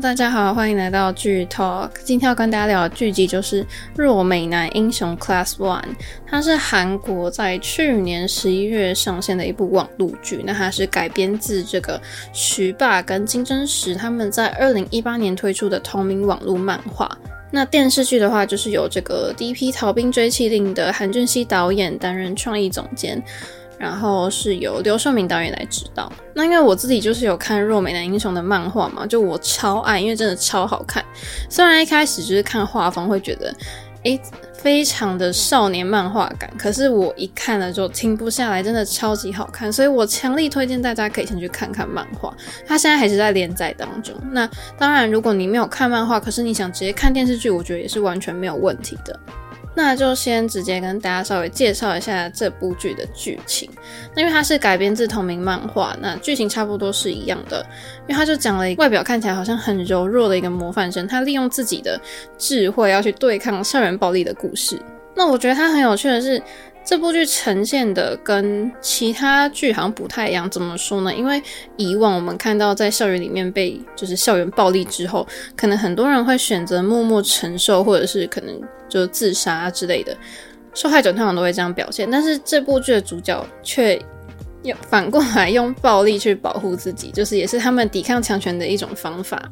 大家好，欢迎来到剧 Talk。今天要跟大家聊的剧集就是《弱美男英雄 Class One》，它是韩国在去年十一月上线的一部网络剧。那它是改编自这个徐霸跟金真实他们在二零一八年推出的同名网络漫画。那电视剧的话，就是由这个第一批逃兵追缉令的韩俊熙导演担任创意总监。然后是由刘寿明导演来指导。那因为我自己就是有看《弱美男英雄》的漫画嘛，就我超爱，因为真的超好看。虽然一开始就是看画风会觉得，诶，非常的少年漫画感，可是我一看了就停不下来，真的超级好看。所以我强力推荐大家可以先去看看漫画，它现在还是在连载当中。那当然，如果你没有看漫画，可是你想直接看电视剧，我觉得也是完全没有问题的。那就先直接跟大家稍微介绍一下这部剧的剧情。那因为它是改编自同名漫画，那剧情差不多是一样的。因为他就讲了一个外表看起来好像很柔弱的一个模范生，他利用自己的智慧要去对抗校园暴力的故事。那我觉得他很有趣的是。这部剧呈现的跟其他剧好像不太一样，怎么说呢？因为以往我们看到在校园里面被就是校园暴力之后，可能很多人会选择默默承受，或者是可能就自杀之类的，受害者通常都会这样表现。但是这部剧的主角却要反过来用暴力去保护自己，就是也是他们抵抗强权的一种方法。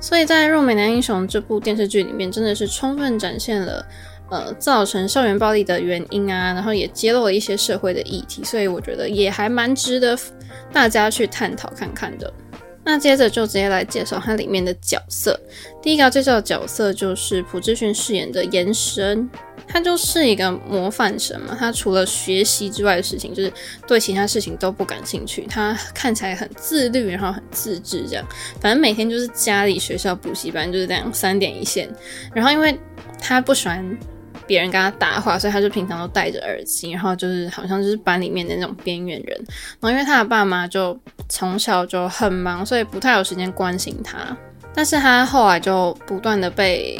所以在《弱美男英雄》这部电视剧里面，真的是充分展现了。呃，造成校园暴力的原因啊，然后也揭露了一些社会的议题，所以我觉得也还蛮值得大家去探讨看看的。那接着就直接来介绍它里面的角色。第一个要介绍的角色就是朴智勋饰演的严时恩，他就是一个模范生嘛。他除了学习之外的事情，就是对其他事情都不感兴趣。他看起来很自律，然后很自制，这样。反正每天就是家里、学校、补习班就是这样三点一线。然后因为他不喜欢。别人跟他搭话，所以他就平常都戴着耳机，然后就是好像就是班里面的那种边缘人。然后因为他的爸妈就从小就很忙，所以不太有时间关心他。但是他后来就不断的被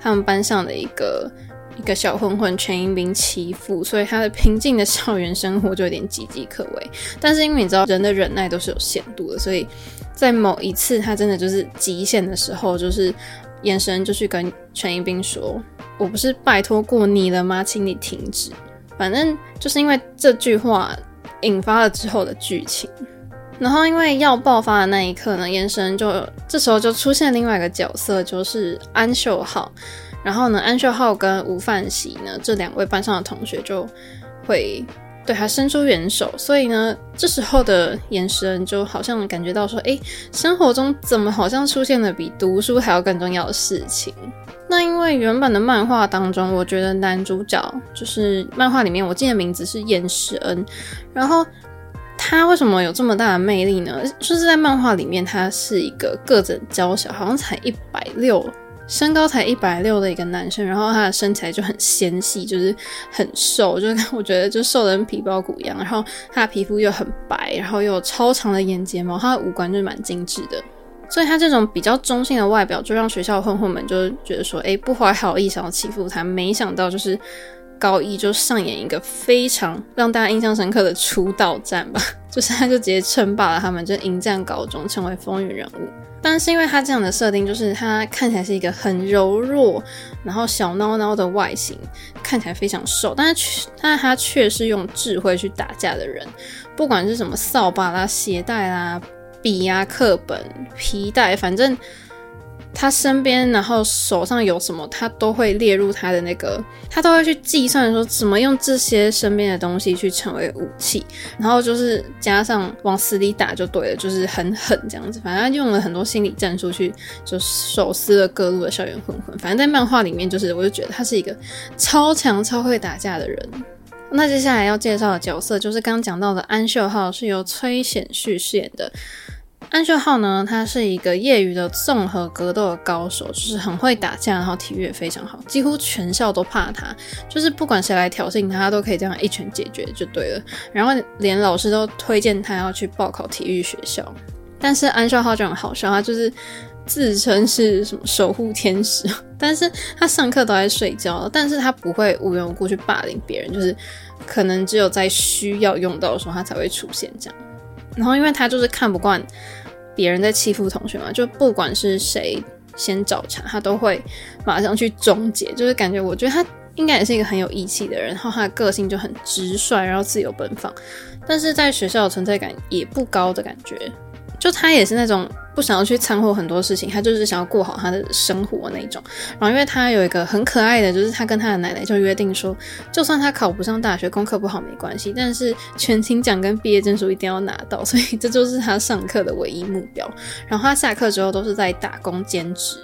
他们班上的一个一个小混混全英兵欺负，所以他的平静的校园生活就有点岌岌可危。但是因为你知道人的忍耐都是有限度的，所以在某一次他真的就是极限的时候，就是眼神就去跟全英彬说。我不是拜托过你了吗？请你停止。反正就是因为这句话引发了之后的剧情，然后因为要爆发的那一刻呢，眼神就这时候就出现另外一个角色，就是安秀浩。然后呢，安秀浩跟吴范喜呢这两位班上的同学就会对他伸出援手，所以呢，这时候的严申就好像感觉到说，诶，生活中怎么好像出现了比读书还要更重要的事情。那因为原本的漫画当中，我觉得男主角就是漫画里面，我记得名字是严时恩。然后他为什么有这么大的魅力呢？就是在漫画里面，他是一个个子娇小，好像才一百六，身高才一百六的一个男生。然后他的身材就很纤细，就是很瘦，就是我觉得就瘦的跟皮包骨一样。然后他的皮肤又很白，然后又有超长的眼睫毛，他的五官就是蛮精致的。所以他这种比较中性的外表，就让学校混混们就觉得说，哎，不怀好意想要欺负他。没想到就是高一就上演一个非常让大家印象深刻的出道战吧，就是他就直接称霸了他们，就迎战高中，成为风云人物。但是因为他这样的设定，就是他看起来是一个很柔弱，然后小孬孬的外形，看起来非常瘦，但是却但是他却是用智慧去打架的人，不管是什么扫把啦、鞋带啦。笔呀、课本、皮带，反正他身边，然后手上有什么，他都会列入他的那个，他都会去计算说怎么用这些身边的东西去成为武器，然后就是加上往死里打就对了，就是很狠这样子。反正他用了很多心理战术去，就手撕了各路的校园混混。反正在漫画里面，就是我就觉得他是一个超强、超会打架的人。那接下来要介绍的角色就是刚刚讲到的安秀浩，是由崔显旭饰演的。安秀浩呢，他是一个业余的综合格斗的高手，就是很会打架，然后体育也非常好，几乎全校都怕他，就是不管谁来挑衅他，他都可以这样一拳解决就对了。然后连老师都推荐他要去报考体育学校。但是安秀浩就很好笑，他就是自称是什么守护天使，但是他上课都在睡觉，但是他不会无缘无故去霸凌别人，就是可能只有在需要用到的时候他才会出现这样。然后，因为他就是看不惯别人在欺负同学嘛，就不管是谁先找茬，他都会马上去终结，就是感觉我觉得他应该也是一个很有义气的人，然后他的个性就很直率，然后自由奔放，但是在学校存在感也不高的感觉。就他也是那种不想要去掺和很多事情，他就是想要过好他的生活那种。然后因为他有一个很可爱的，就是他跟他的奶奶就约定说，就算他考不上大学，功课不好没关系，但是全勤奖跟毕业证书一定要拿到，所以这就是他上课的唯一目标。然后他下课之后都是在打工兼职。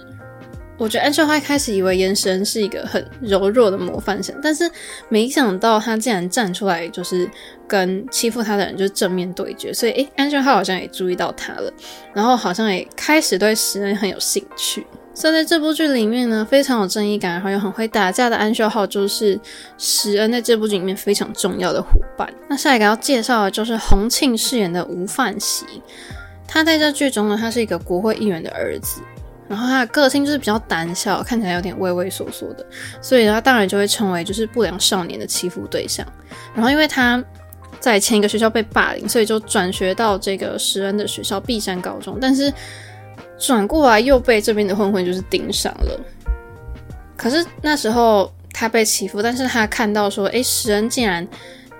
我觉得安秀花一开始以为严时恩是一个很柔弱的模范生，但是没想到他竟然站出来，就是跟欺负他的人就正面对决。所以，诶，安秀浩好像也注意到他了，然后好像也开始对石恩很有兴趣。所以在这部剧里面呢，非常有正义感，然后又很会打架的安秀浩，就是石恩在这部剧里面非常重要的伙伴。那下一个要介绍的就是洪庆饰演的吴范熙，他在这剧中呢，他是一个国会议员的儿子。然后他的个性就是比较胆小，看起来有点畏畏缩缩的，所以他当然就会成为就是不良少年的欺负对象。然后因为他在前一个学校被霸凌，所以就转学到这个石恩的学校碧山高中，但是转过来又被这边的混混就是盯上了。可是那时候他被欺负，但是他看到说，诶，石恩竟然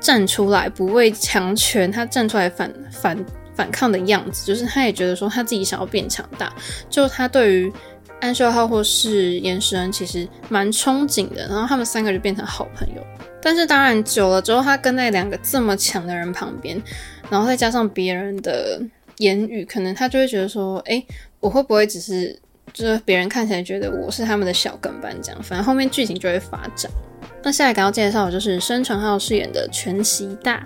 站出来不畏强权，他站出来反反。反抗的样子，就是他也觉得说他自己想要变强大，就他对于安秀浩或是严时恩其实蛮憧憬的，然后他们三个就变成好朋友。但是当然久了之后，他跟在两个这么强的人旁边，然后再加上别人的言语，可能他就会觉得说，哎、我会不会只是就是别人看起来觉得我是他们的小跟班这样？反正后面剧情就会发展。那下一个要介绍的就是申成浩饰演的全习大。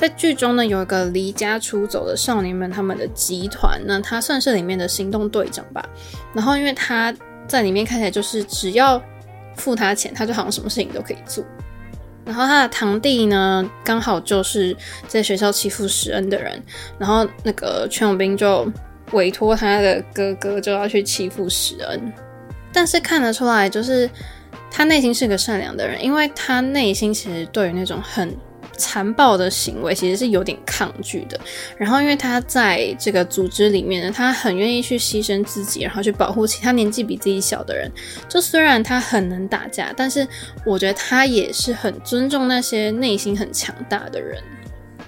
在剧中呢，有一个离家出走的少年们，他们的集团，那他算是里面的行动队长吧。然后，因为他在里面看起来就是只要付他钱，他就好像什么事情都可以做。然后他的堂弟呢，刚好就是在学校欺负时恩的人，然后那个全永斌就委托他的哥哥就要去欺负时恩。但是看得出来，就是他内心是个善良的人，因为他内心其实对于那种很。残暴的行为其实是有点抗拒的，然后因为他在这个组织里面呢，他很愿意去牺牲自己，然后去保护其他年纪比自己小的人。就虽然他很能打架，但是我觉得他也是很尊重那些内心很强大的人。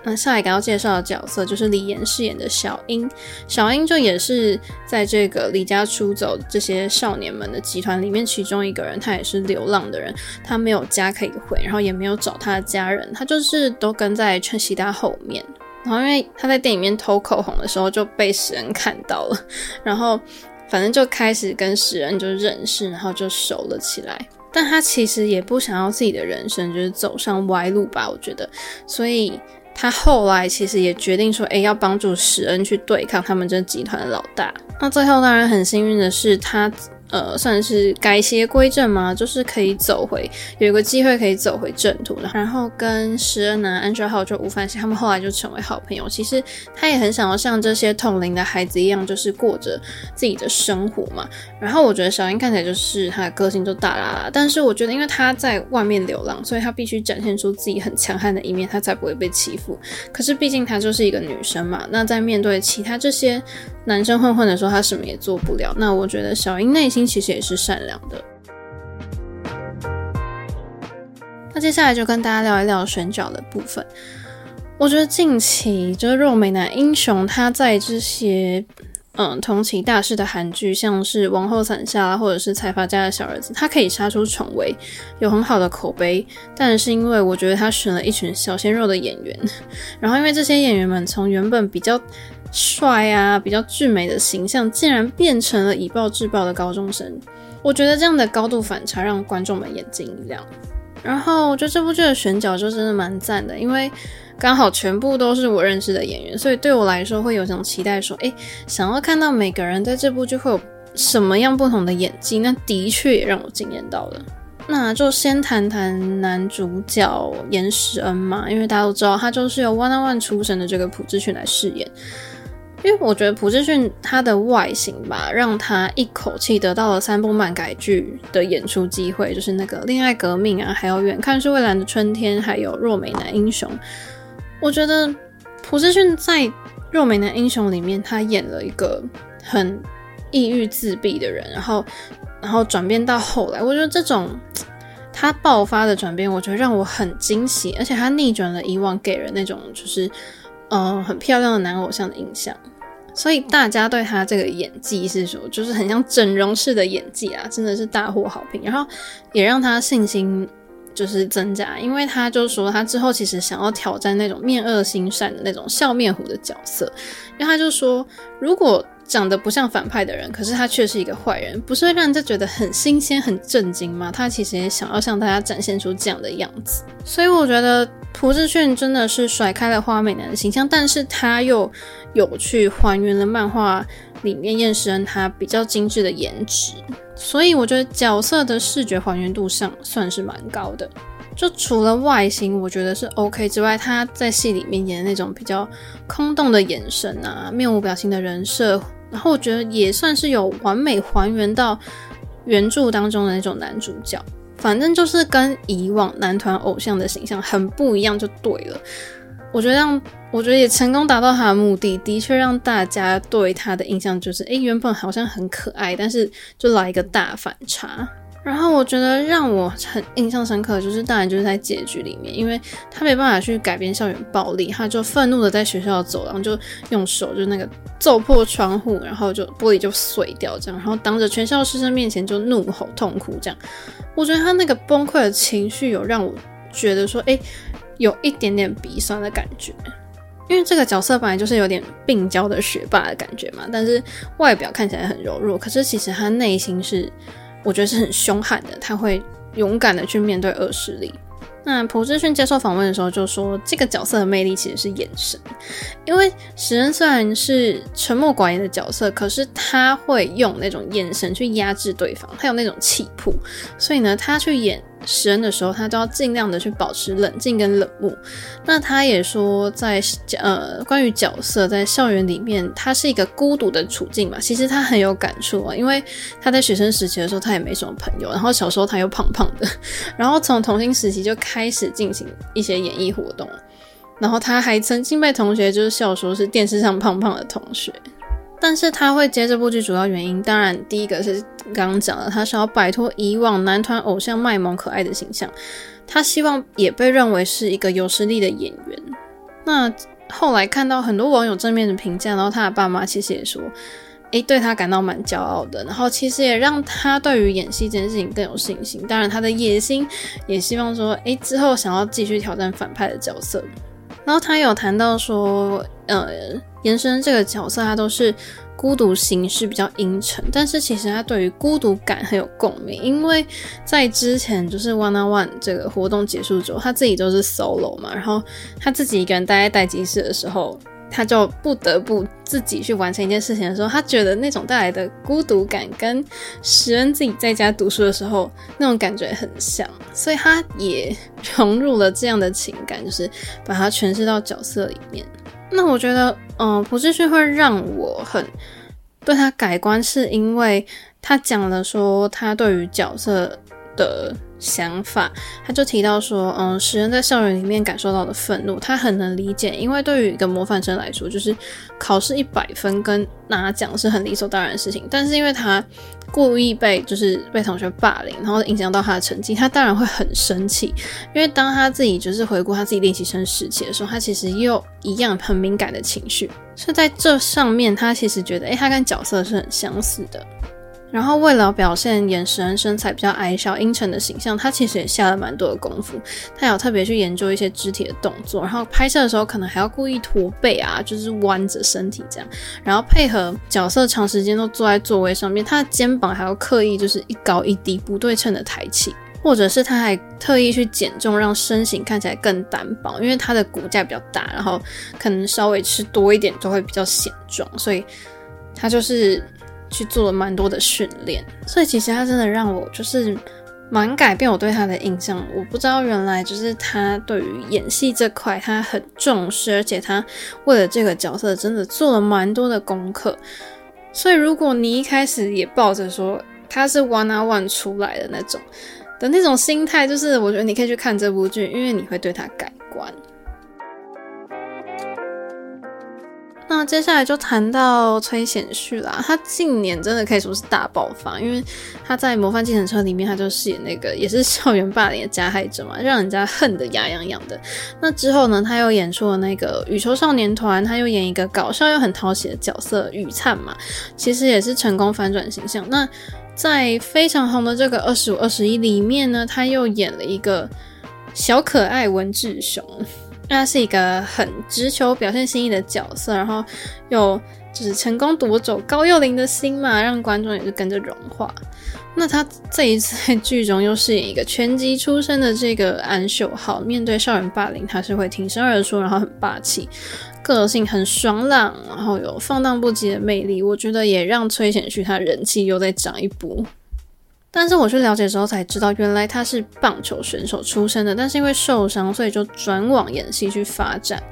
那下一个要介绍的角色就是李岩饰演的小英，小英就也是在这个离家出走这些少年们的集团里面其中一个人，他也是流浪的人，他没有家可以回，然后也没有找他的家人，他就是都跟在全习大后面。然后因为他在店里面偷口红的时候就被石恩看到了，然后反正就开始跟石恩就认识，然后就熟了起来。但他其实也不想要自己的人生就是走上歪路吧，我觉得，所以。他后来其实也决定说，哎，要帮助史恩去对抗他们这集团的老大。那最后当然很幸运的是他。呃，算是改邪归正嘛，就是可以走回，有一个机会可以走回正途。然后跟时恩男，安秀浩就吴凡希他们后来就成为好朋友。其实他也很想要像这些同龄的孩子一样，就是过着自己的生活嘛。然后我觉得小英看起来就是他的个性就大啦啦，但是我觉得因为他在外面流浪，所以他必须展现出自己很强悍的一面，他才不会被欺负。可是毕竟她就是一个女生嘛，那在面对其他这些男生混混的时候，她什么也做不了。那我觉得小英内心。其实也是善良的。那接下来就跟大家聊一聊选角的部分。我觉得近期就是若美男英雄，他在这些嗯同期大势的韩剧，像是《王后伞下》或者是《财阀家的小儿子》，他可以杀出重围，有很好的口碑。但是因为我觉得他选了一群小鲜肉的演员，然后因为这些演员们从原本比较帅啊，比较俊美的形象，竟然变成了以暴制暴的高中生。我觉得这样的高度反差让观众们眼睛一亮。然后我觉得这部剧的选角就真的蛮赞的，因为刚好全部都是我认识的演员，所以对我来说会有种期待，说，诶，想要看到每个人在这部剧会有什么样不同的演技。那的确也让我惊艳到了。那就先谈谈男主角严时恩嘛，因为大家都知道他就是由 oneon 出身的这个朴智训来饰演。因为我觉得朴智训他的外形吧，让他一口气得到了三部漫改剧的演出机会，就是那个《恋爱革命》啊，还有《远看是蔚蓝的春天》，还有《若美男英雄》。我觉得朴智训在弱美男英雄里面，他演了一个很抑郁自闭的人，然后然后转变到后来，我觉得这种他爆发的转变，我觉得让我很惊喜，而且他逆转了以往给人那种就是嗯、呃、很漂亮的男偶像的印象。所以大家对他这个演技是说，就是很像整容式的演技啊，真的是大获好评。然后也让他信心就是增加，因为他就说他之后其实想要挑战那种面恶心善的那种笑面虎的角色，因为他就说如果。长得不像反派的人，可是他却是一个坏人，不是会让人家觉得很新鲜、很震惊吗？他其实也想要向大家展现出这样的样子，所以我觉得朴智勋真的是甩开了花美男的形象，但是他又有去还原了漫画里面厌食人他比较精致的颜值，所以我觉得角色的视觉还原度上算是蛮高的。就除了外形，我觉得是 OK 之外，他在戏里面演的那种比较空洞的眼神啊，面无表情的人设，然后我觉得也算是有完美还原到原著当中的那种男主角。反正就是跟以往男团偶像的形象很不一样，就对了。我觉得让我觉得也成功达到他的目的，的确让大家对他的印象就是，诶，原本好像很可爱，但是就来一个大反差。然后我觉得让我很印象深刻就是，当然就是在结局里面，因为他没办法去改变校园暴力，他就愤怒的在学校走廊就用手就那个揍破窗户，然后就玻璃就碎掉这样，然后当着全校师生面前就怒吼痛哭这样。我觉得他那个崩溃的情绪有让我觉得说，诶，有一点点鼻酸的感觉，因为这个角色本来就是有点病娇的学霸的感觉嘛，但是外表看起来很柔弱，可是其实他内心是。我觉得是很凶悍的，他会勇敢的去面对恶势力。那朴智勋接受访问的时候就说，这个角色的魅力其实是眼神，因为石恩虽然是沉默寡言的角色，可是他会用那种眼神去压制对方，他有那种气魄，所以呢，他去演。时恩的时候，他都要尽量的去保持冷静跟冷漠。那他也说在，在呃关于角色在校园里面，他是一个孤独的处境嘛。其实他很有感触啊，因为他在学生时期的时候，他也没什么朋友。然后小时候他又胖胖的，然后从童星时期就开始进行一些演艺活动。然后他还曾经被同学就是笑说是电视上胖胖的同学。但是他会接这部剧主要原因，当然第一个是刚刚讲的，他想要摆脱以往男团偶像卖萌可爱的形象，他希望也被认为是一个有实力的演员。那后来看到很多网友正面的评价，然后他的爸妈其实也说，诶，对他感到蛮骄傲的，然后其实也让他对于演戏这件事情更有信心。当然他的野心也希望说，诶，之后想要继续挑战反派的角色。然后他有谈到说，呃。延伸这个角色，他都是孤独型，是比较阴沉，但是其实他对于孤独感很有共鸣，因为在之前就是 One on One 这个活动结束之后，他自己都是 solo 嘛，然后他自己一个人待在待机室的时候，他就不得不自己去完成一件事情的时候，他觉得那种带来的孤独感跟时恩自己在家读书的时候那种感觉很像，所以他也 融入了这样的情感，就是把它诠释到角色里面。那我觉得，嗯，朴智勋会让我很对他改观，是因为他讲了说他对于角色的想法，他就提到说，嗯，使人在校园里面感受到的愤怒，他很能理解，因为对于一个模范生来说，就是考试一百分跟拿奖是很理所当然的事情，但是因为他。故意被就是被同学霸凌，然后影响到他的成绩，他当然会很生气。因为当他自己就是回顾他自己练习生时期的时候，他其实也有一样很敏感的情绪。所以在这上面，他其实觉得，诶，他跟角色是很相似的。然后为了表现眼神身材比较矮小阴沉的形象，他其实也下了蛮多的功夫。他有特别去研究一些肢体的动作，然后拍摄的时候可能还要故意驼背啊，就是弯着身体这样，然后配合角色长时间都坐在座位上面，他的肩膀还要刻意就是一高一低不对称的抬起，或者是他还特意去减重，让身形看起来更单薄，因为他的骨架比较大，然后可能稍微吃多一点就会比较显壮，所以他就是。去做了蛮多的训练，所以其实他真的让我就是蛮改变我对他的印象。我不知道原来就是他对于演戏这块他很重视，而且他为了这个角色真的做了蛮多的功课。所以如果你一开始也抱着说他是 One on One 出来的那种的那种心态，就是我觉得你可以去看这部剧，因为你会对他改观。那接下来就谈到崔显旭啦，他近年真的可以说是大爆发，因为他在《模范计程车》里面，他就饰演那个也是校园霸凌的加害者嘛，让人家恨得牙痒痒的。那之后呢，他又演出了那个《羽球少年团》，他又演一个搞笑又很讨喜的角色羽灿嘛，其实也是成功反转形象。那在非常红的这个《二十五二十一》里面呢，他又演了一个小可爱文志雄。他是一个很直球、表现心意的角色，然后又就是成功夺走高幼霖的心嘛，让观众也是跟着融化。那他这一次在剧中又饰演一个拳击出身的这个安秀浩，面对校园霸凌，他是会挺身而出，然后很霸气，个性很爽朗，然后有放荡不羁的魅力。我觉得也让崔显旭他人气又再涨一波。但是我去了解之后才知道，原来他是棒球选手出身的，但是因为受伤，所以就转往演戏去发展。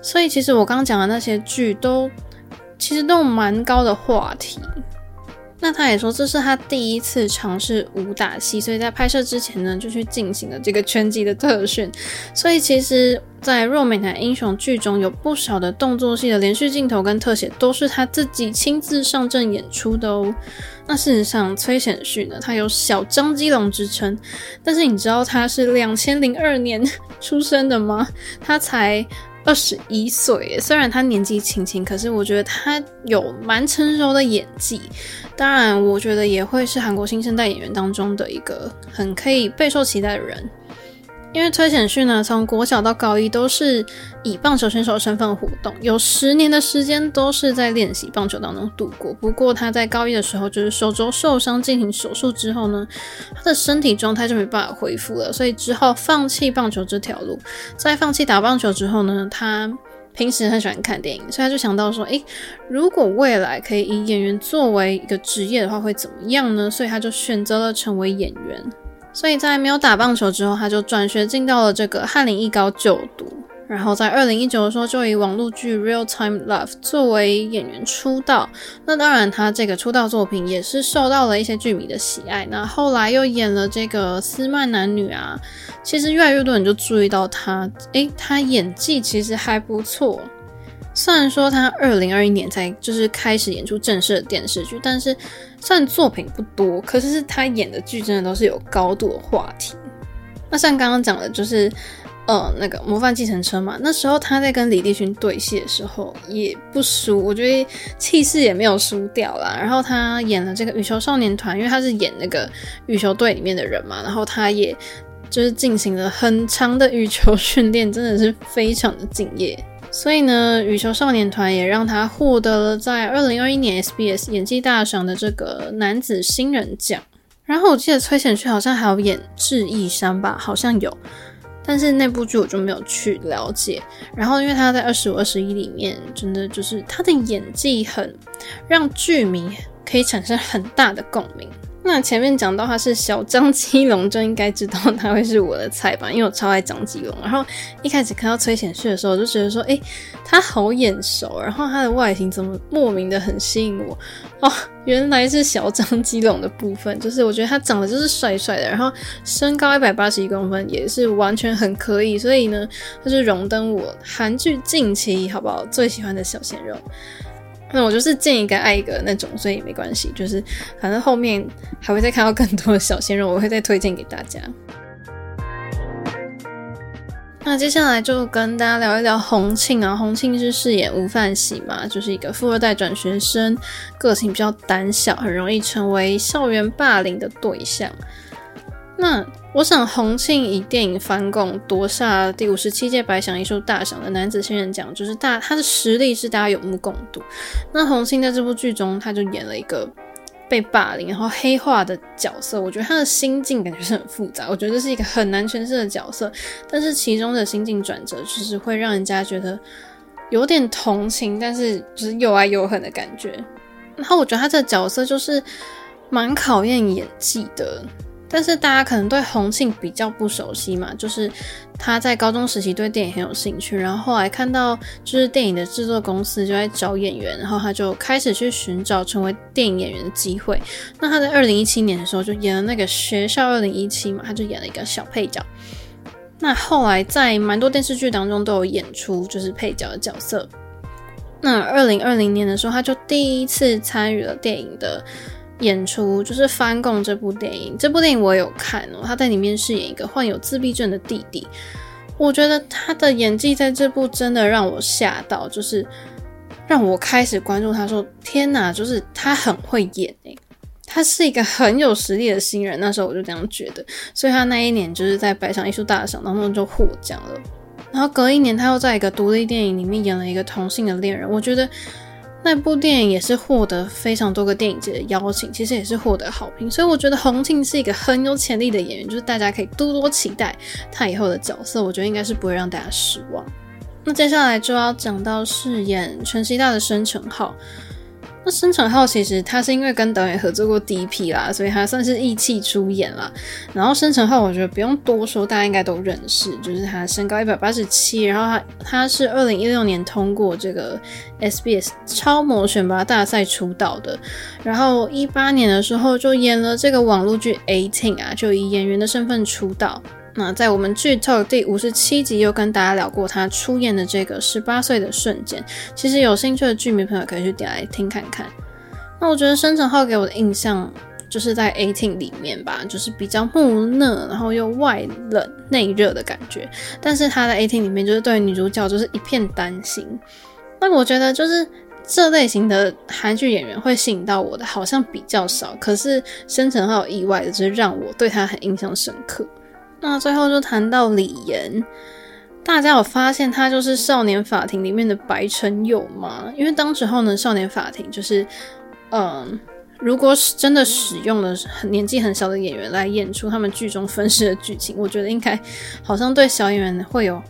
所以其实我刚刚讲的那些剧都，其实都有蛮高的话题。那他也说这是他第一次尝试武打戏，所以在拍摄之前呢，就去进行了这个拳击的特训。所以其实，在《若美男英雄》剧中有不少的动作戏的连续镜头跟特写，都是他自己亲自上阵演出的哦。那事实上，崔显旭呢，他有小张基龙之称，但是你知道他是两千零二年出生的吗？他才。二十一岁，虽然他年纪轻轻，可是我觉得他有蛮成熟的演技。当然，我觉得也会是韩国新生代演员当中的一个很可以备受期待的人。因为崔显旭呢，从国小到高一都是以棒球选手身份活动，有十年的时间都是在练习棒球当中度过。不过他在高一的时候，就是手肘受伤进行手术之后呢，他的身体状态就没办法恢复了，所以只好放弃棒球这条路。在放弃打棒球之后呢，他平时很喜欢看电影，所以他就想到说，诶，如果未来可以以演员作为一个职业的话，会怎么样呢？所以他就选择了成为演员。所以在没有打棒球之后，他就转学进到了这个翰林艺高就读。然后在二零一九的时候，就以网络剧《Real Time Love》作为演员出道。那当然，他这个出道作品也是受到了一些剧迷的喜爱。那后来又演了这个《私漫男女》啊，其实越来越多人就注意到他，诶，他演技其实还不错。虽然说他二零二一年才就是开始演出正式的电视剧，但是虽然作品不多，可是他演的剧真的都是有高度的话题。那像刚刚讲的，就是呃那个模范计程车嘛，那时候他在跟李立群对戏的时候也不输，我觉得气势也没有输掉啦。然后他演了这个羽球少年团，因为他是演那个羽球队里面的人嘛，然后他也就是进行了很长的羽球训练，真的是非常的敬业。所以呢，羽球少年团也让他获得了在二零二一年 SBS 演技大赏的这个男子新人奖。然后我记得崔显旭好像还有演《智异山》吧，好像有，但是那部剧我就没有去了解。然后因为他在二十五二十一里面，真的就是他的演技很让剧迷可以产生很大的共鸣。那前面讲到他是小张基龙，就应该知道他会是我的菜吧，因为我超爱张基龙。然后一开始看到崔显旭的时候，我就觉得说，诶、他好眼熟，然后他的外形怎么莫名的很吸引我哦，原来是小张基龙的部分，就是我觉得他长得就是帅帅的，然后身高一百八十一公分也是完全很可以，所以呢，他就荣登我韩剧近期好不好最喜欢的小鲜肉。那我就是见一个爱一个那种，所以没关系。就是反正后面还会再看到更多的小鲜肉，我会再推荐给大家。那接下来就跟大家聊一聊洪庆啊。洪庆是饰演吴范喜嘛，就是一个富二代转学生，个性比较胆小，很容易成为校园霸凌的对象。那我想，洪庆以电影《翻供》夺下第五十七届白想艺术大赏的男子新人奖，就是大他的实力是大家有目共睹。那洪庆在这部剧中，他就演了一个被霸凌然后黑化的角色，我觉得他的心境感觉是很复杂，我觉得这是一个很难诠释的角色。但是其中的心境转折，就是会让人家觉得有点同情，但是就是又爱又恨的感觉。然后我觉得他这个角色就是蛮考验演技的。但是大家可能对洪庆比较不熟悉嘛，就是他在高中时期对电影很有兴趣，然后后来看到就是电影的制作公司就在找演员，然后他就开始去寻找成为电影演员的机会。那他在二零一七年的时候就演了那个学校二零一七嘛，他就演了一个小配角。那后来在蛮多电视剧当中都有演出就是配角的角色。那二零二零年的时候，他就第一次参与了电影的演出，就是《翻供》这部电影。这部电影我有看哦，他在里面饰演一个患有自闭症的弟弟。我觉得他的演技在这部真的让我吓到，就是让我开始关注他说，天哪，就是他很会演诶，他是一个很有实力的新人。那时候我就这样觉得，所以他那一年就是在百想艺术大赏当中就获奖了。然后隔一年，他又在一个独立电影里面演了一个同性的恋人。我觉得那部电影也是获得非常多个电影节的邀请，其实也是获得好评。所以我觉得洪庆是一个很有潜力的演员，就是大家可以多多期待他以后的角色。我觉得应该是不会让大家失望。那接下来就要讲到饰演全熙大的申成浩。那申成浩其实他是因为跟导演合作过第一批啦，所以他算是义气出演啦。然后申成浩我觉得不用多说，大家应该都认识，就是他身高一百八十七，然后他他是二零一六年通过这个 SBS 超模选拔大赛出道的，然后一八年的时候就演了这个网络剧《Eighteen》啊，就以演员的身份出道。那在我们剧透第五十七集又跟大家聊过他出演的这个十八岁的瞬间，其实有兴趣的剧迷朋友可以去点来听看看。那我觉得申成浩给我的印象就是在 Eighteen 里面吧，就是比较木讷，然后又外冷内热的感觉。但是他在 Eighteen 里面就是对女主角就是一片担心。那我觉得就是这类型的韩剧演员会吸引到我的好像比较少，可是申成浩意外的就是让我对他很印象深刻。那最后就谈到李妍，大家有发现他就是《少年法庭》里面的白承佑吗？因为当时候呢，《少年法庭》就是，嗯，如果是真的使用了很年纪很小的演员来演出他们剧中分饰的剧情，我觉得应该好像对小演员会有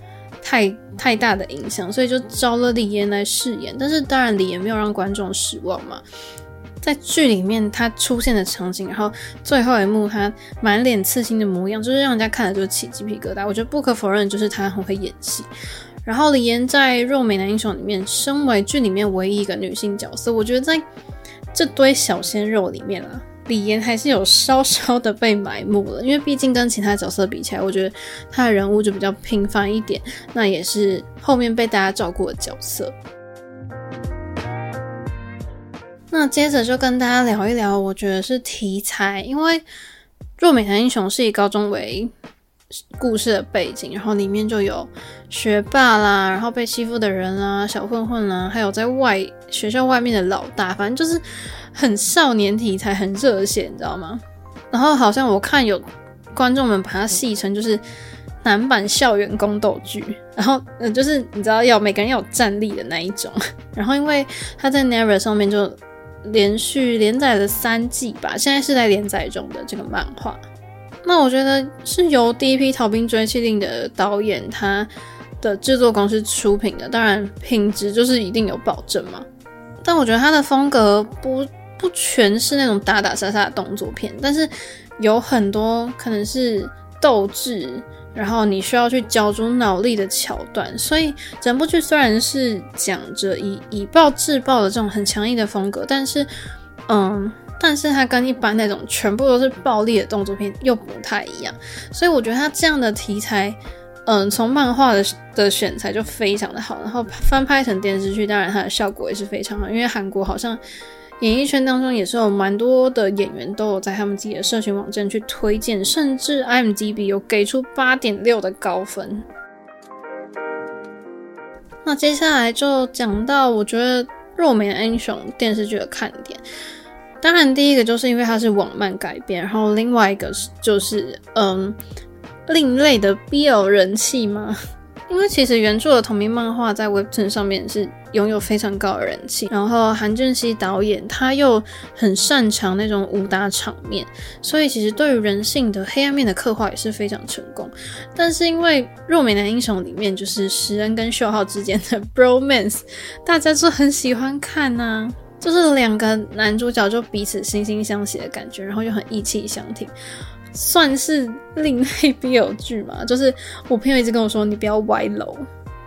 太太大的影响，所以就招了李妍来饰演。但是当然，李妍没有让观众失望嘛。在剧里面，他出现的场景，然后最后一幕他满脸刺青的模样，就是让人家看了就起鸡皮疙瘩。我觉得不可否认，就是他很会演戏。然后李岩在《弱美男英雄》里面，身为剧里面唯一一个女性角色，我觉得在这堆小鲜肉里面啊，李岩还是有稍稍的被埋没了。因为毕竟跟其他角色比起来，我觉得他的人物就比较平凡一点。那也是后面被大家照顾的角色。那接着就跟大家聊一聊，我觉得是题材，因为《弱美男英雄》是以高中为故事的背景，然后里面就有学霸啦，然后被欺负的人啦，小混混啦，还有在外学校外面的老大，反正就是很少年题材，很热血，你知道吗？然后好像我看有观众们把它戏称就是男版校园宫斗剧，然后嗯，就是你知道要每个人要有战力的那一种，然后因为他在 Never 上面就。连续连载了三季吧，现在是在连载中的这个漫画。那我觉得是由第一批《逃兵追缉令》的导演他的制作公司出品的，当然品质就是一定有保证嘛。但我觉得他的风格不不全是那种打打杀杀的动作片，但是有很多可能是斗智。然后你需要去交出脑力的桥段，所以整部剧虽然是讲着以以暴制暴的这种很强硬的风格，但是，嗯，但是它跟一般那种全部都是暴力的动作片又不太一样，所以我觉得它这样的题材，嗯，从漫画的的选材就非常的好，然后翻拍成电视剧，当然它的效果也是非常好，因为韩国好像。演艺圈当中也是有蛮多的演员都有在他们自己的社群网站去推荐，甚至 IMDB 有给出八点六的高分。那接下来就讲到我觉得《若美英雄》电视剧的看点，当然第一个就是因为它是网漫改编，然后另外一个是就是嗯另类的 BL 人气嘛。因为其实原著的同名漫画在 Webtoon 上面是拥有非常高的人气，然后韩俊熙导演他又很擅长那种武打场面，所以其实对于人性的黑暗面的刻画也是非常成功。但是因为《若美男英雄》里面就是石恩跟秀浩之间的 bromance，大家就很喜欢看呐、啊，就是两个男主角就彼此惺惺相惜的感觉，然后又很义气相挺。算是另类 BL 剧嘛，就是我朋友一直跟我说，你不要歪楼，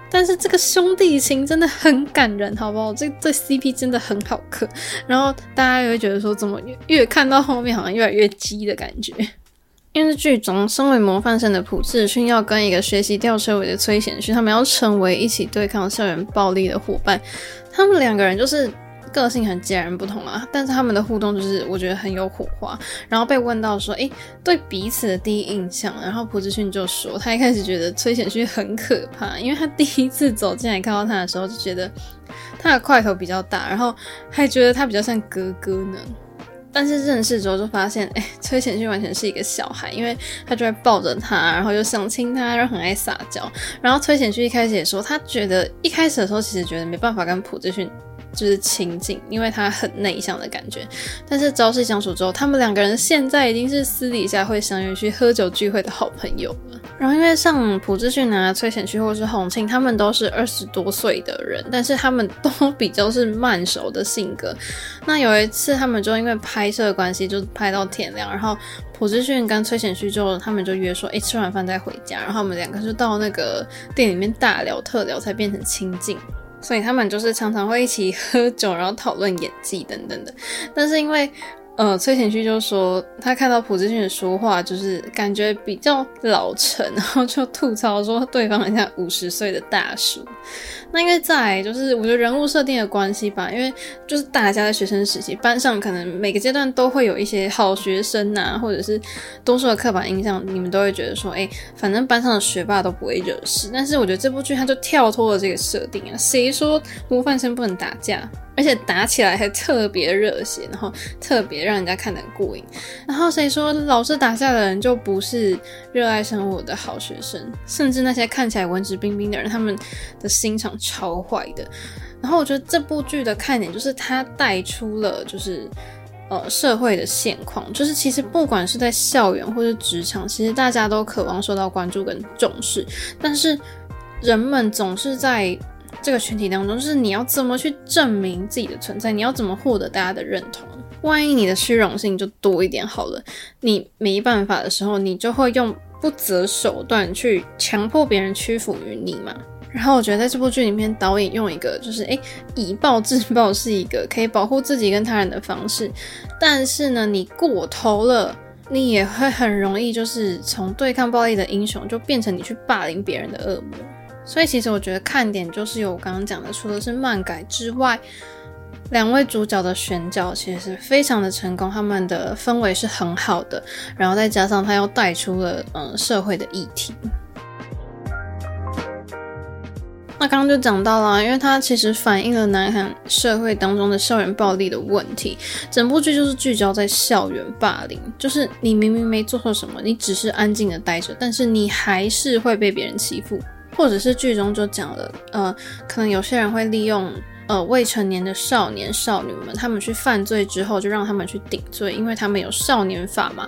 但是这个兄弟情真的很感人，好不好？这这 CP 真的很好磕，然后大家也会觉得说，怎么越越看到后面好像越来越鸡的感觉。因为剧中身为模范生的朴智勋要跟一个学习吊车尾的崔显旭，他们要成为一起对抗校园暴力的伙伴。他们两个人就是个性很截然不同啊，但是他们的互动就是我觉得很有火花。然后被问到说，诶，对彼此的第一印象，然后朴智勋就说，他一开始觉得崔显旭很可怕，因为他第一次走进来看到他的时候就觉得他的块头比较大，然后还觉得他比较像哥哥呢。但是认识之后就发现，哎、崔显旭完全是一个小孩，因为他就会抱着他，然后又想亲他，然后很爱撒娇。然后崔显旭一开始也说，他觉得一开始的时候其实觉得没办法跟朴智勋就是亲近，因为他很内向的感觉。但是朝夕相处之后，他们两个人现在已经是私底下会相约去喝酒聚会的好朋友了。然后因为像朴智勋啊、崔显旭或是洪庆，他们都是二十多岁的人，但是他们都比较是慢熟的性格。那有一次他们就因为拍摄关系就拍到天亮，然后朴智勋跟崔显旭就他们就约说，哎，吃完饭再回家。然后我们两个就到那个店里面大聊特聊，才变成亲近。所以他们就是常常会一起 喝酒，然后讨论演技等等的。但是因为呃，崔贤旭就说他看到朴智勋的说话，就是感觉比较老成，然后就吐槽说对方很像五十岁的大叔。那因为在就是我觉得人物设定的关系吧，因为就是大家在学生时期，班上可能每个阶段都会有一些好学生呐，或者是多数的刻板印象，你们都会觉得说，哎，反正班上的学霸都不会惹事。但是我觉得这部剧它就跳脱了这个设定啊，谁说模范生不能打架？而且打起来还特别热血，然后特别让人家看得过瘾。然后谁说老是打架的人就不是热爱生活的好学生？甚至那些看起来文质彬彬的人，他们的心肠超坏的。然后我觉得这部剧的看点就是它带出了就是呃社会的现况，就是其实不管是在校园或者职场，其实大家都渴望受到关注跟重视，但是人们总是在。这个群体当中，就是你要怎么去证明自己的存在，你要怎么获得大家的认同。万一你的虚荣心就多一点好了，你没办法的时候，你就会用不择手段去强迫别人屈服于你嘛。然后我觉得在这部剧里面，导演用一个就是诶，以暴制暴是一个可以保护自己跟他人的方式，但是呢，你过头了，你也会很容易就是从对抗暴力的英雄，就变成你去霸凌别人的恶魔。所以其实我觉得看点就是有我刚刚讲的，除了是漫改之外，两位主角的选角其实是非常的成功，他们的氛围是很好的，然后再加上他又带出了嗯社会的议题。那刚刚就讲到了，因为它其实反映了南韩社会当中的校园暴力的问题，整部剧就是聚焦在校园霸凌，就是你明明没做错什么，你只是安静的待着，但是你还是会被别人欺负。或者是剧中就讲了，呃，可能有些人会利用呃未成年的少年少女们，他们去犯罪之后，就让他们去顶罪，因为他们有少年法嘛。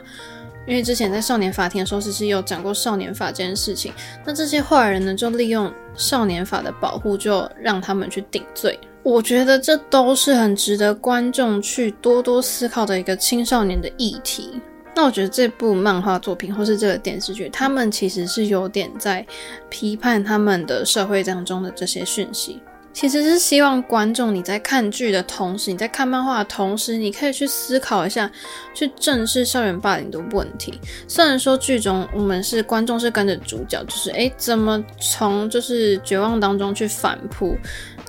因为之前在少年法庭的时候，其实有讲过少年法这件事情。那这些坏人呢，就利用少年法的保护，就让他们去顶罪。我觉得这都是很值得观众去多多思考的一个青少年的议题。那我觉得这部漫画作品或是这个电视剧，他们其实是有点在批判他们的社会当中的这些讯息，其实是希望观众你在看剧的同时，你在看漫画的同时，你可以去思考一下，去正视校园霸凌的问题。虽然说剧中我们是观众是跟着主角，就是诶怎么从就是绝望当中去反扑，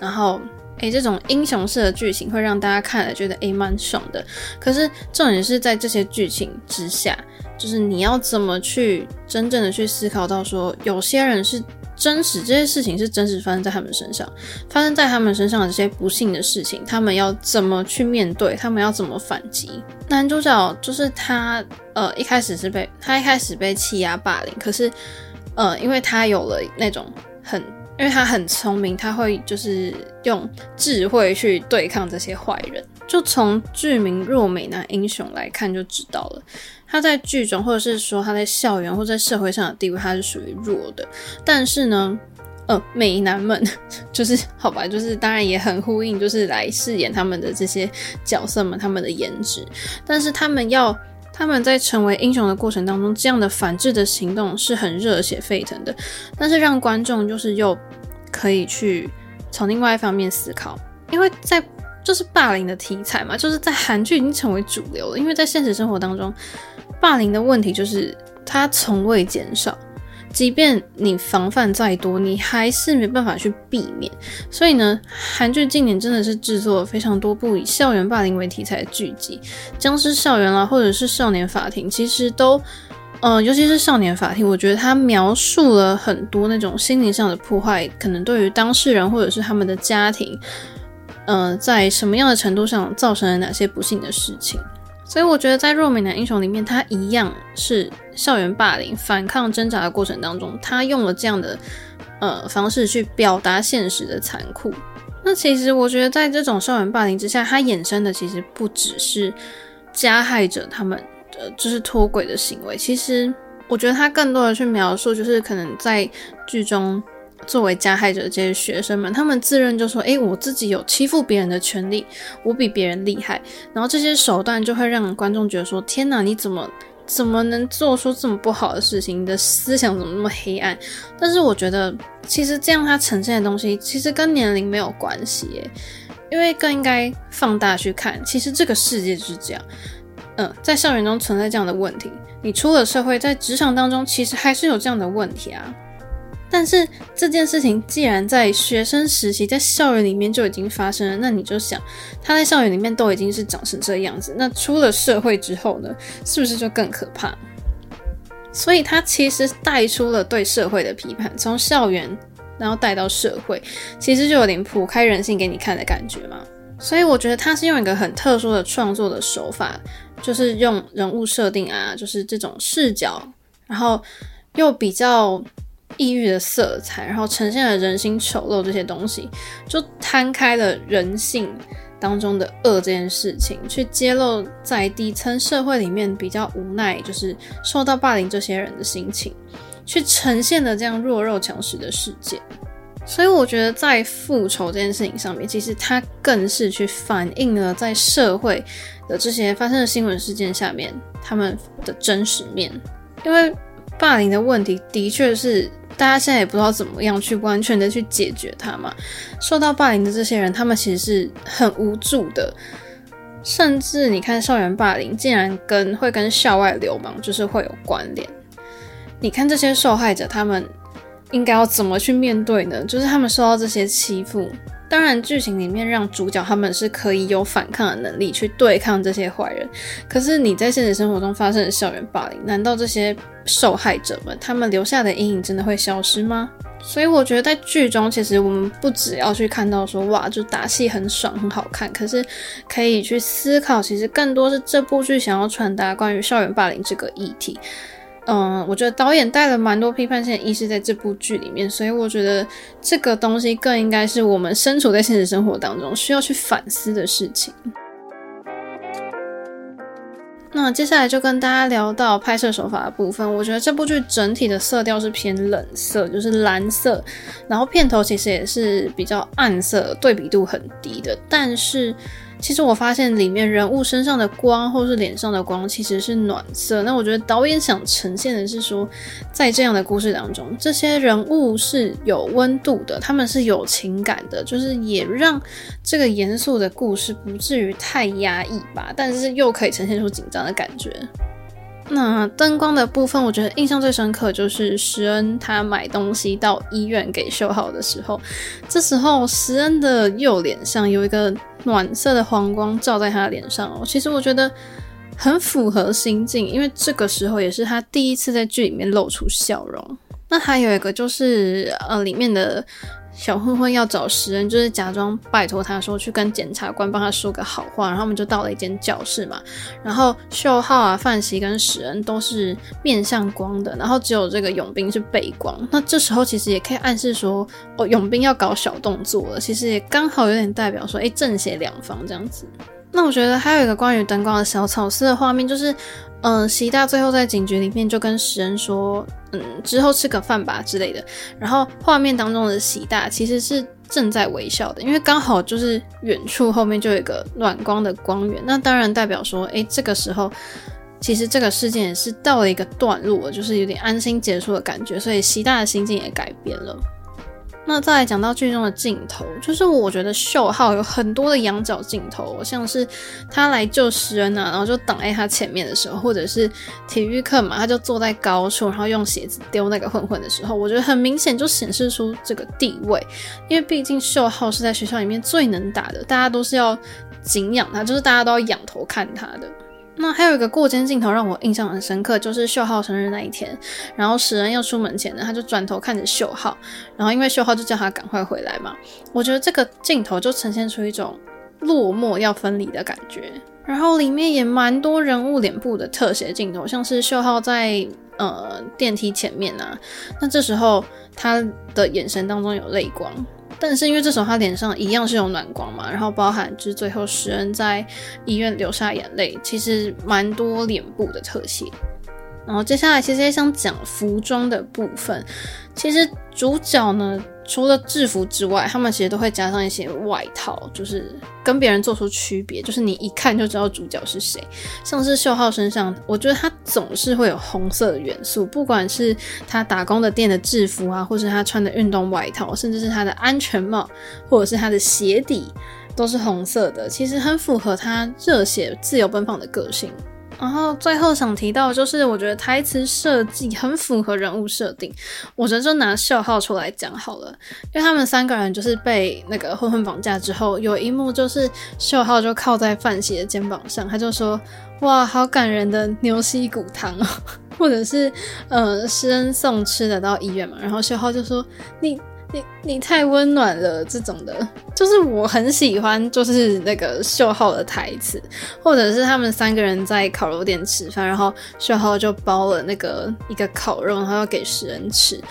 然后。诶，这种英雄式的剧情会让大家看了觉得诶蛮爽的。可是重点是在这些剧情之下，就是你要怎么去真正的去思考到说，有些人是真实，这些事情是真实发生在他们身上，发生在他们身上的这些不幸的事情，他们要怎么去面对，他们要怎么反击？男主角就是他，呃，一开始是被他一开始被欺压霸凌，可是，呃，因为他有了那种很。因为他很聪明，他会就是用智慧去对抗这些坏人。就从剧名“弱美男英雄”来看就知道了，他在剧中或者是说他在校园或在社会上的地位，他是属于弱的。但是呢，呃，美男们 就是好吧，就是当然也很呼应，就是来饰演他们的这些角色们，他们的颜值。但是他们要。他们在成为英雄的过程当中，这样的反制的行动是很热血沸腾的，但是让观众就是又可以去从另外一方面思考，因为在就是霸凌的题材嘛，就是在韩剧已经成为主流了，因为在现实生活当中，霸凌的问题就是它从未减少。即便你防范再多，你还是没办法去避免。所以呢，韩剧近年真的是制作了非常多部以校园霸凌为题材的剧集，僵尸校园啦，或者是少年法庭，其实都，呃，尤其是少年法庭，我觉得它描述了很多那种心灵上的破坏，可能对于当事人或者是他们的家庭，呃，在什么样的程度上造成了哪些不幸的事情。所以我觉得，在弱美男英雄里面，他一样是校园霸凌、反抗、挣扎的过程当中，他用了这样的呃方式去表达现实的残酷。那其实我觉得，在这种校园霸凌之下，它衍生的其实不只是加害者他们的就是脱轨的行为。其实我觉得他更多的去描述，就是可能在剧中。作为加害者这些学生们，他们自认就说：“诶，我自己有欺负别人的权利，我比别人厉害。”然后这些手段就会让观众觉得说：“天哪，你怎么怎么能做出这么不好的事情？你的思想怎么那么黑暗？”但是我觉得，其实这样它呈现的东西其实跟年龄没有关系耶，因为更应该放大去看，其实这个世界就是这样。嗯，在校园中存在这样的问题，你出了社会，在职场当中，其实还是有这样的问题啊。但是这件事情既然在学生时期在校园里面就已经发生了，那你就想，他在校园里面都已经是长成这样子，那出了社会之后呢，是不是就更可怕？所以他其实带出了对社会的批判，从校园然后带到社会，其实就有点剖开人性给你看的感觉嘛。所以我觉得他是用一个很特殊的创作的手法，就是用人物设定啊，就是这种视角，然后又比较。抑郁的色彩，然后呈现了人心丑陋这些东西，就摊开了人性当中的恶这件事情，去揭露在底层社会里面比较无奈，就是受到霸凌这些人的心情，去呈现了这样弱肉强食的世界。所以我觉得在复仇这件事情上面，其实它更是去反映了在社会的这些发生的新闻事件下面他们的真实面，因为霸凌的问题的确是。大家现在也不知道怎么样去完全的去解决它嘛。受到霸凌的这些人，他们其实是很无助的，甚至你看校园霸凌竟然跟会跟校外流氓就是会有关联。你看这些受害者，他们应该要怎么去面对呢？就是他们受到这些欺负。当然，剧情里面让主角他们是可以有反抗的能力去对抗这些坏人。可是你在现实生活中发生的校园霸凌，难道这些受害者们他们留下的阴影真的会消失吗？所以我觉得在剧中，其实我们不只要去看到说哇，就打戏很爽很好看，可是可以去思考，其实更多是这部剧想要传达关于校园霸凌这个议题。嗯，我觉得导演带了蛮多批判性的意识在这部剧里面，所以我觉得这个东西更应该是我们身处在现实生活当中需要去反思的事情。那接下来就跟大家聊到拍摄手法的部分，我觉得这部剧整体的色调是偏冷色，就是蓝色，然后片头其实也是比较暗色，对比度很低的，但是。其实我发现里面人物身上的光，或是脸上的光，其实是暖色。那我觉得导演想呈现的是说，在这样的故事当中，这些人物是有温度的，他们是有情感的，就是也让这个严肃的故事不至于太压抑吧，但是又可以呈现出紧张的感觉。那灯光的部分，我觉得印象最深刻就是石恩他买东西到医院给秀浩的时候，这时候石恩的右脸上有一个暖色的黄光照在他的脸上哦，其实我觉得很符合心境，因为这个时候也是他第一次在剧里面露出笑容。那还有一个就是呃里面的。小混混要找石恩，就是假装拜托他说去跟检察官帮他说个好话，然后我们就到了一间教室嘛。然后秀浩啊、范熙跟石恩都是面向光的，然后只有这个永斌是背光。那这时候其实也可以暗示说，哦，永斌要搞小动作了。其实也刚好有点代表说，哎，正邪两方这样子。那我觉得还有一个关于灯光的小巧思的画面，就是。嗯，习大最后在警局里面就跟石恩说，嗯，之后吃个饭吧之类的。然后画面当中的习大其实是正在微笑的，因为刚好就是远处后面就有一个暖光的光源，那当然代表说，诶，这个时候其实这个事件也是到了一个段落，就是有点安心结束的感觉，所以习大的心境也改变了。那再来讲到剧中的镜头，就是我觉得秀浩有很多的仰角镜头，像是他来救石恩啊，然后就挡在他前面的时候，或者是体育课嘛，他就坐在高处，然后用鞋子丢那个混混的时候，我觉得很明显就显示出这个地位，因为毕竟秀浩是在学校里面最能打的，大家都是要敬仰他，就是大家都要仰头看他的。那还有一个过肩镜头让我印象很深刻，就是秀浩生日那一天，然后石恩要出门前呢，他就转头看着秀浩，然后因为秀浩就叫他赶快回来嘛，我觉得这个镜头就呈现出一种落寞要分离的感觉，然后里面也蛮多人物脸部的特写镜头，像是秀浩在呃电梯前面啊，那这时候他的眼神当中有泪光。但是因为这时候他脸上一样是有暖光嘛，然后包含就是最后石恩在医院流下眼泪，其实蛮多脸部的特写。然后接下来其实也想讲服装的部分，其实主角呢，除了制服之外，他们其实都会加上一些外套，就是跟别人做出区别，就是你一看就知道主角是谁。像是秀浩身上，我觉得他总是会有红色的元素，不管是他打工的店的制服啊，或是他穿的运动外套，甚至是他的安全帽，或者是他的鞋底，都是红色的，其实很符合他热血、自由奔放的个性。然后最后想提到，就是我觉得台词设计很符合人物设定。我觉得就拿秀浩出来讲好了，因为他们三个人就是被那个混混绑架之后，有一幕就是秀浩就靠在范喜的肩膀上，他就说：“哇，好感人的牛膝骨汤哦。”或者是呃，施恩送吃的到医院嘛，然后秀浩就说：“你。”你你太温暖了，这种的，就是我很喜欢，就是那个秀浩的台词，或者是他们三个人在烤肉店吃饭，然后秀浩就包了那个一个烤肉，然后要给食人吃。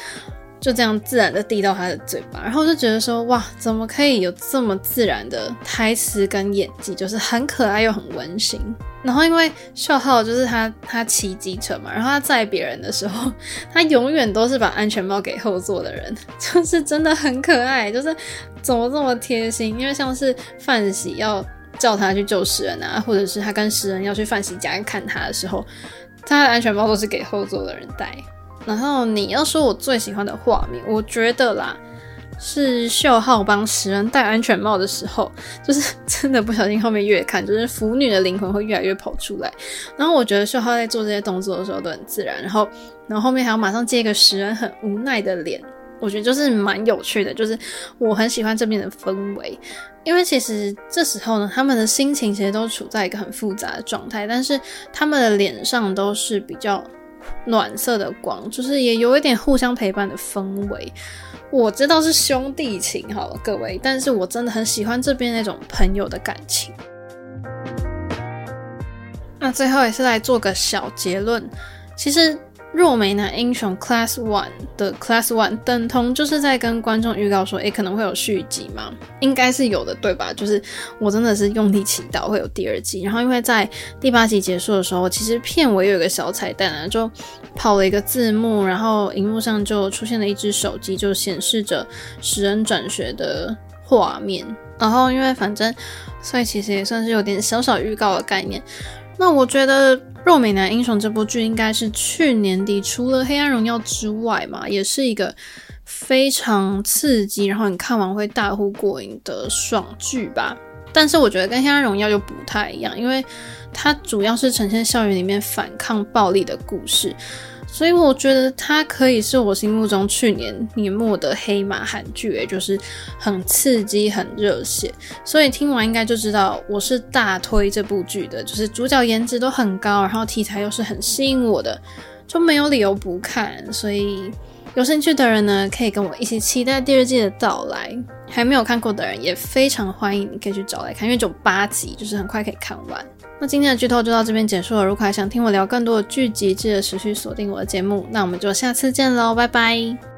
就这样自然的递到他的嘴巴，然后就觉得说哇，怎么可以有这么自然的台词跟演技，就是很可爱又很温馨。然后因为秀浩就是他他骑机车嘛，然后他载别人的时候，他永远都是把安全帽给后座的人，就是真的很可爱，就是怎么这么贴心？因为像是范喜要叫他去救石人啊，或者是他跟石人要去范喜家看他的时候，他的安全帽都是给后座的人戴。然后你要说我最喜欢的画面，我觉得啦，是秀浩帮石人戴安全帽的时候，就是真的不小心后面越看，就是腐女的灵魂会越来越跑出来。然后我觉得秀浩在做这些动作的时候都很自然，然后然后后面还要马上接一个石人很无奈的脸，我觉得就是蛮有趣的，就是我很喜欢这边的氛围，因为其实这时候呢，他们的心情其实都处在一个很复杂的状态，但是他们的脸上都是比较。暖色的光，就是也有一点互相陪伴的氛围。我知道是兄弟情，好了，各位，但是我真的很喜欢这边那种朋友的感情。那最后也是来做个小结论，其实。若美男英雄 Class One 的 Class One 等同就是在跟观众预告说，诶，可能会有续集吗？应该是有的，对吧？就是我真的是用力祈祷会有第二季。然后因为在第八集结束的时候，其实片尾有一个小彩蛋啊，就跑了一个字幕，然后荧幕上就出现了一只手机，就显示着石恩转学的画面。然后因为反正，所以其实也算是有点小小预告的概念。那我觉得。《若美男英雄》这部剧应该是去年底除了《黑暗荣耀》之外嘛，也是一个非常刺激，然后你看完会大呼过瘾的爽剧吧。但是我觉得跟《黑暗荣耀》又不太一样，因为它主要是呈现校园里面反抗暴力的故事。所以我觉得它可以是我心目中去年年末的黑马韩剧，也就是很刺激、很热血。所以听完应该就知道我是大推这部剧的，就是主角颜值都很高，然后题材又是很吸引我的，就没有理由不看。所以有兴趣的人呢，可以跟我一起期待第二季的到来。还没有看过的人也非常欢迎，你可以去找来看，因为只有八集，就是很快可以看完。那今天的剧透就到这边结束了。如果还想听我聊更多的剧集，记得持续锁定我的节目。那我们就下次见喽，拜拜。